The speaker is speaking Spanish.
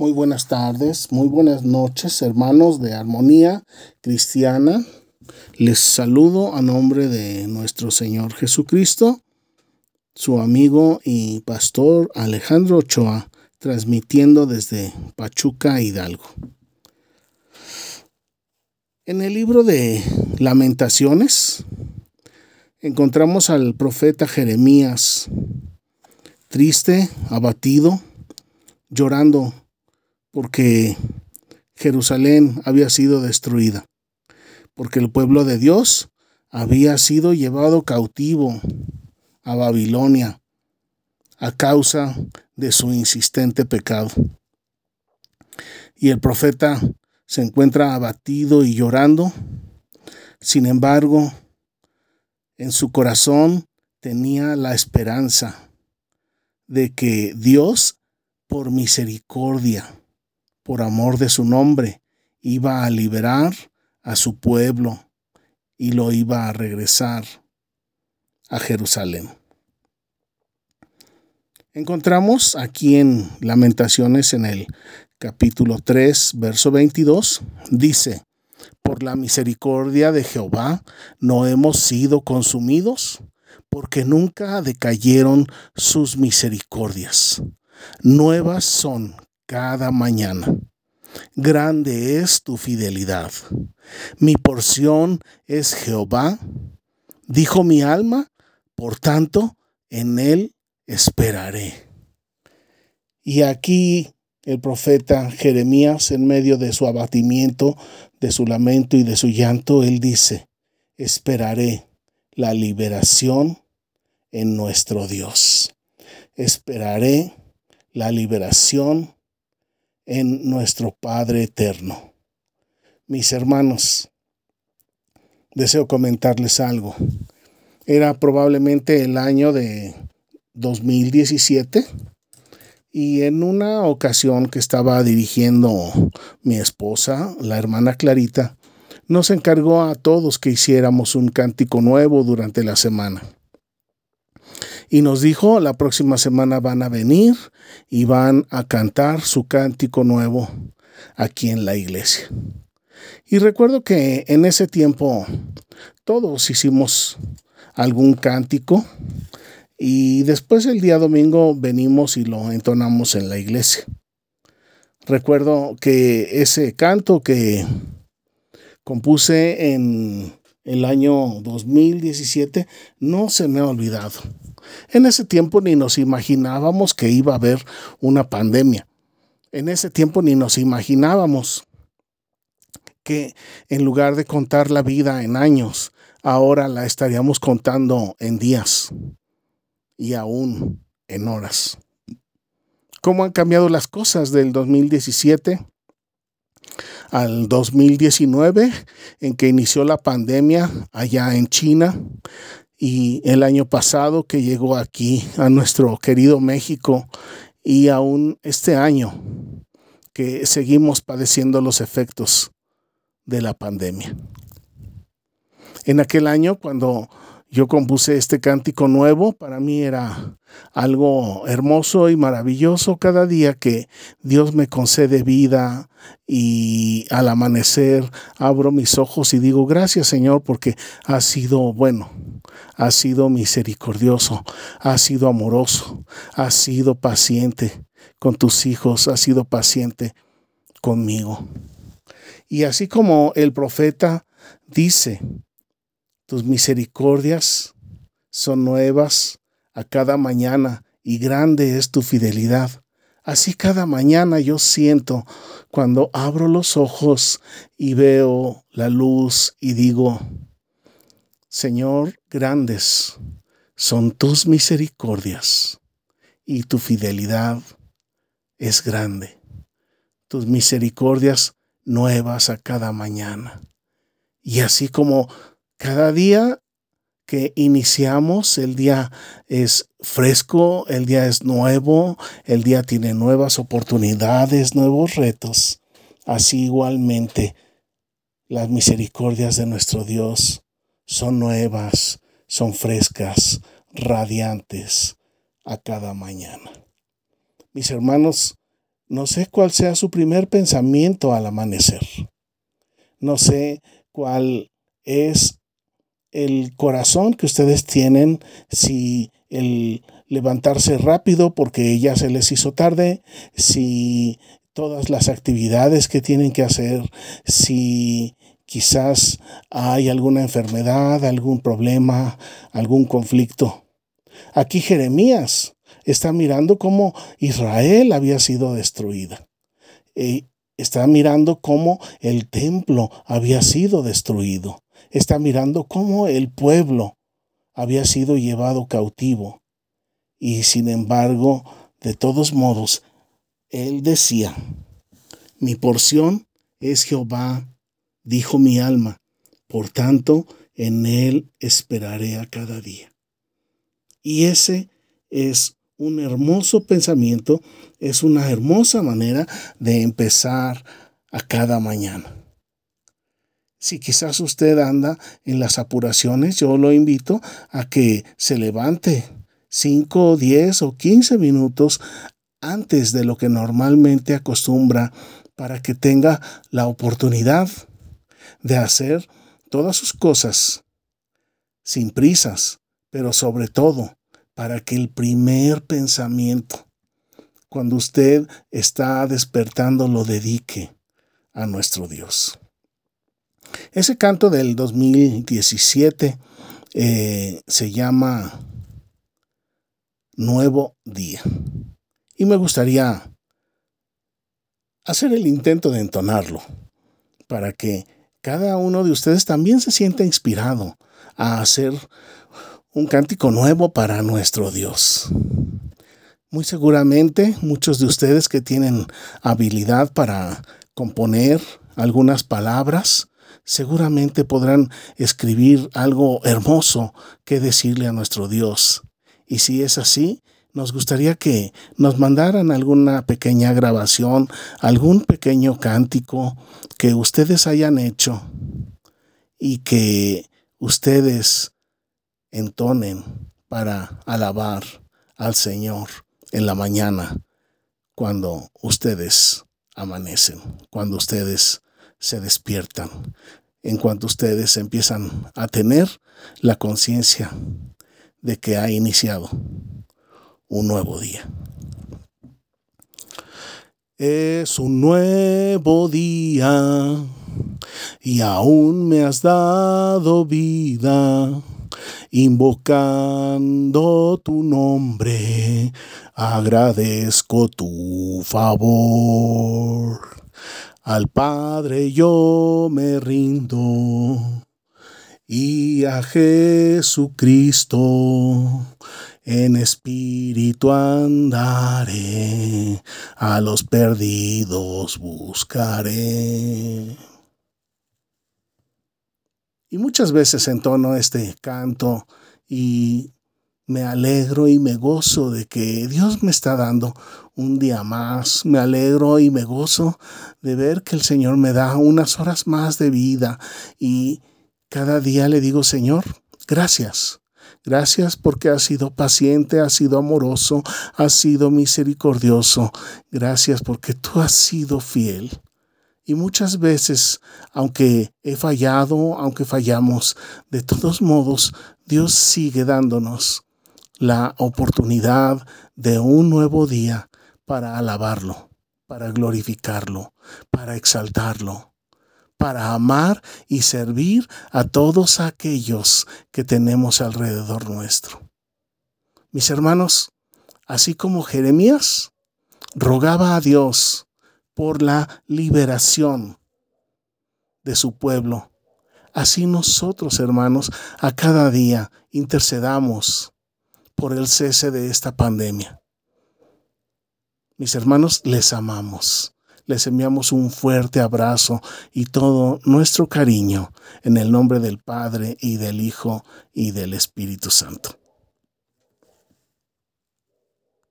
Muy buenas tardes, muy buenas noches, hermanos de Armonía Cristiana. Les saludo a nombre de nuestro Señor Jesucristo, su amigo y pastor Alejandro Ochoa, transmitiendo desde Pachuca, Hidalgo. En el libro de Lamentaciones encontramos al profeta Jeremías, triste, abatido, llorando porque Jerusalén había sido destruida, porque el pueblo de Dios había sido llevado cautivo a Babilonia a causa de su insistente pecado. Y el profeta se encuentra abatido y llorando. Sin embargo, en su corazón tenía la esperanza de que Dios, por misericordia, por amor de su nombre, iba a liberar a su pueblo y lo iba a regresar a Jerusalén. Encontramos aquí en Lamentaciones en el capítulo 3, verso 22, dice, por la misericordia de Jehová no hemos sido consumidos, porque nunca decayeron sus misericordias. Nuevas son cada mañana. Grande es tu fidelidad. Mi porción es Jehová, dijo mi alma, por tanto, en él esperaré. Y aquí el profeta Jeremías, en medio de su abatimiento, de su lamento y de su llanto, él dice, esperaré la liberación en nuestro Dios. Esperaré la liberación en nuestro Padre eterno. Mis hermanos, deseo comentarles algo. Era probablemente el año de 2017 y en una ocasión que estaba dirigiendo mi esposa, la hermana Clarita, nos encargó a todos que hiciéramos un cántico nuevo durante la semana y nos dijo, la próxima semana van a venir y van a cantar su cántico nuevo aquí en la iglesia. Y recuerdo que en ese tiempo todos hicimos algún cántico y después el día domingo venimos y lo entonamos en la iglesia. Recuerdo que ese canto que compuse en el año 2017 no se me ha olvidado. En ese tiempo ni nos imaginábamos que iba a haber una pandemia. En ese tiempo ni nos imaginábamos que en lugar de contar la vida en años, ahora la estaríamos contando en días y aún en horas. ¿Cómo han cambiado las cosas del 2017 al 2019, en que inició la pandemia allá en China? Y el año pasado que llegó aquí a nuestro querido México y aún este año que seguimos padeciendo los efectos de la pandemia. En aquel año cuando yo compuse este cántico nuevo, para mí era algo hermoso y maravilloso cada día que Dios me concede vida y al amanecer abro mis ojos y digo gracias Señor porque has sido bueno, has sido misericordioso, has sido amoroso, has sido paciente con tus hijos, has sido paciente conmigo. Y así como el profeta dice, tus misericordias son nuevas a cada mañana y grande es tu fidelidad. Así cada mañana yo siento cuando abro los ojos y veo la luz y digo, Señor, grandes son tus misericordias y tu fidelidad es grande. Tus misericordias nuevas a cada mañana. Y así como cada día que iniciamos, el día es fresco, el día es nuevo, el día tiene nuevas oportunidades, nuevos retos. Así igualmente, las misericordias de nuestro Dios son nuevas, son frescas, radiantes a cada mañana. Mis hermanos, No sé cuál sea su primer pensamiento al amanecer. No sé cuál es el corazón que ustedes tienen, si el levantarse rápido porque ya se les hizo tarde, si todas las actividades que tienen que hacer, si quizás hay alguna enfermedad, algún problema, algún conflicto. Aquí Jeremías está mirando cómo Israel había sido destruida. Y está mirando cómo el templo había sido destruido. Está mirando cómo el pueblo había sido llevado cautivo. Y sin embargo, de todos modos, él decía, mi porción es Jehová, dijo mi alma, por tanto, en él esperaré a cada día. Y ese es un hermoso pensamiento, es una hermosa manera de empezar a cada mañana. Si quizás usted anda en las apuraciones, yo lo invito a que se levante 5, 10 o 15 minutos antes de lo que normalmente acostumbra para que tenga la oportunidad de hacer todas sus cosas sin prisas, pero sobre todo para que el primer pensamiento, cuando usted está despertando, lo dedique a nuestro Dios. Ese canto del 2017 eh, se llama Nuevo Día. Y me gustaría hacer el intento de entonarlo para que cada uno de ustedes también se sienta inspirado a hacer un cántico nuevo para nuestro Dios. Muy seguramente muchos de ustedes que tienen habilidad para componer algunas palabras, seguramente podrán escribir algo hermoso que decirle a nuestro Dios. Y si es así, nos gustaría que nos mandaran alguna pequeña grabación, algún pequeño cántico que ustedes hayan hecho y que ustedes entonen para alabar al Señor en la mañana cuando ustedes amanecen, cuando ustedes se despiertan, en cuanto ustedes empiezan a tener la conciencia de que ha iniciado un nuevo día. Es un nuevo día y aún me has dado vida invocando tu nombre, agradezco tu favor. Al Padre yo me rindo y a Jesucristo en espíritu andaré, a los perdidos buscaré. Y muchas veces entono este canto y me alegro y me gozo de que Dios me está dando un día más. Me alegro y me gozo de ver que el Señor me da unas horas más de vida y cada día le digo, Señor, gracias. Gracias porque has sido paciente, has sido amoroso, has sido misericordioso. Gracias porque tú has sido fiel. Y muchas veces, aunque he fallado, aunque fallamos, de todos modos, Dios sigue dándonos la oportunidad de un nuevo día para alabarlo, para glorificarlo, para exaltarlo, para amar y servir a todos aquellos que tenemos alrededor nuestro. Mis hermanos, así como Jeremías rogaba a Dios por la liberación de su pueblo. Así nosotros, hermanos, a cada día intercedamos por el cese de esta pandemia. Mis hermanos, les amamos. Les enviamos un fuerte abrazo y todo nuestro cariño en el nombre del Padre y del Hijo y del Espíritu Santo.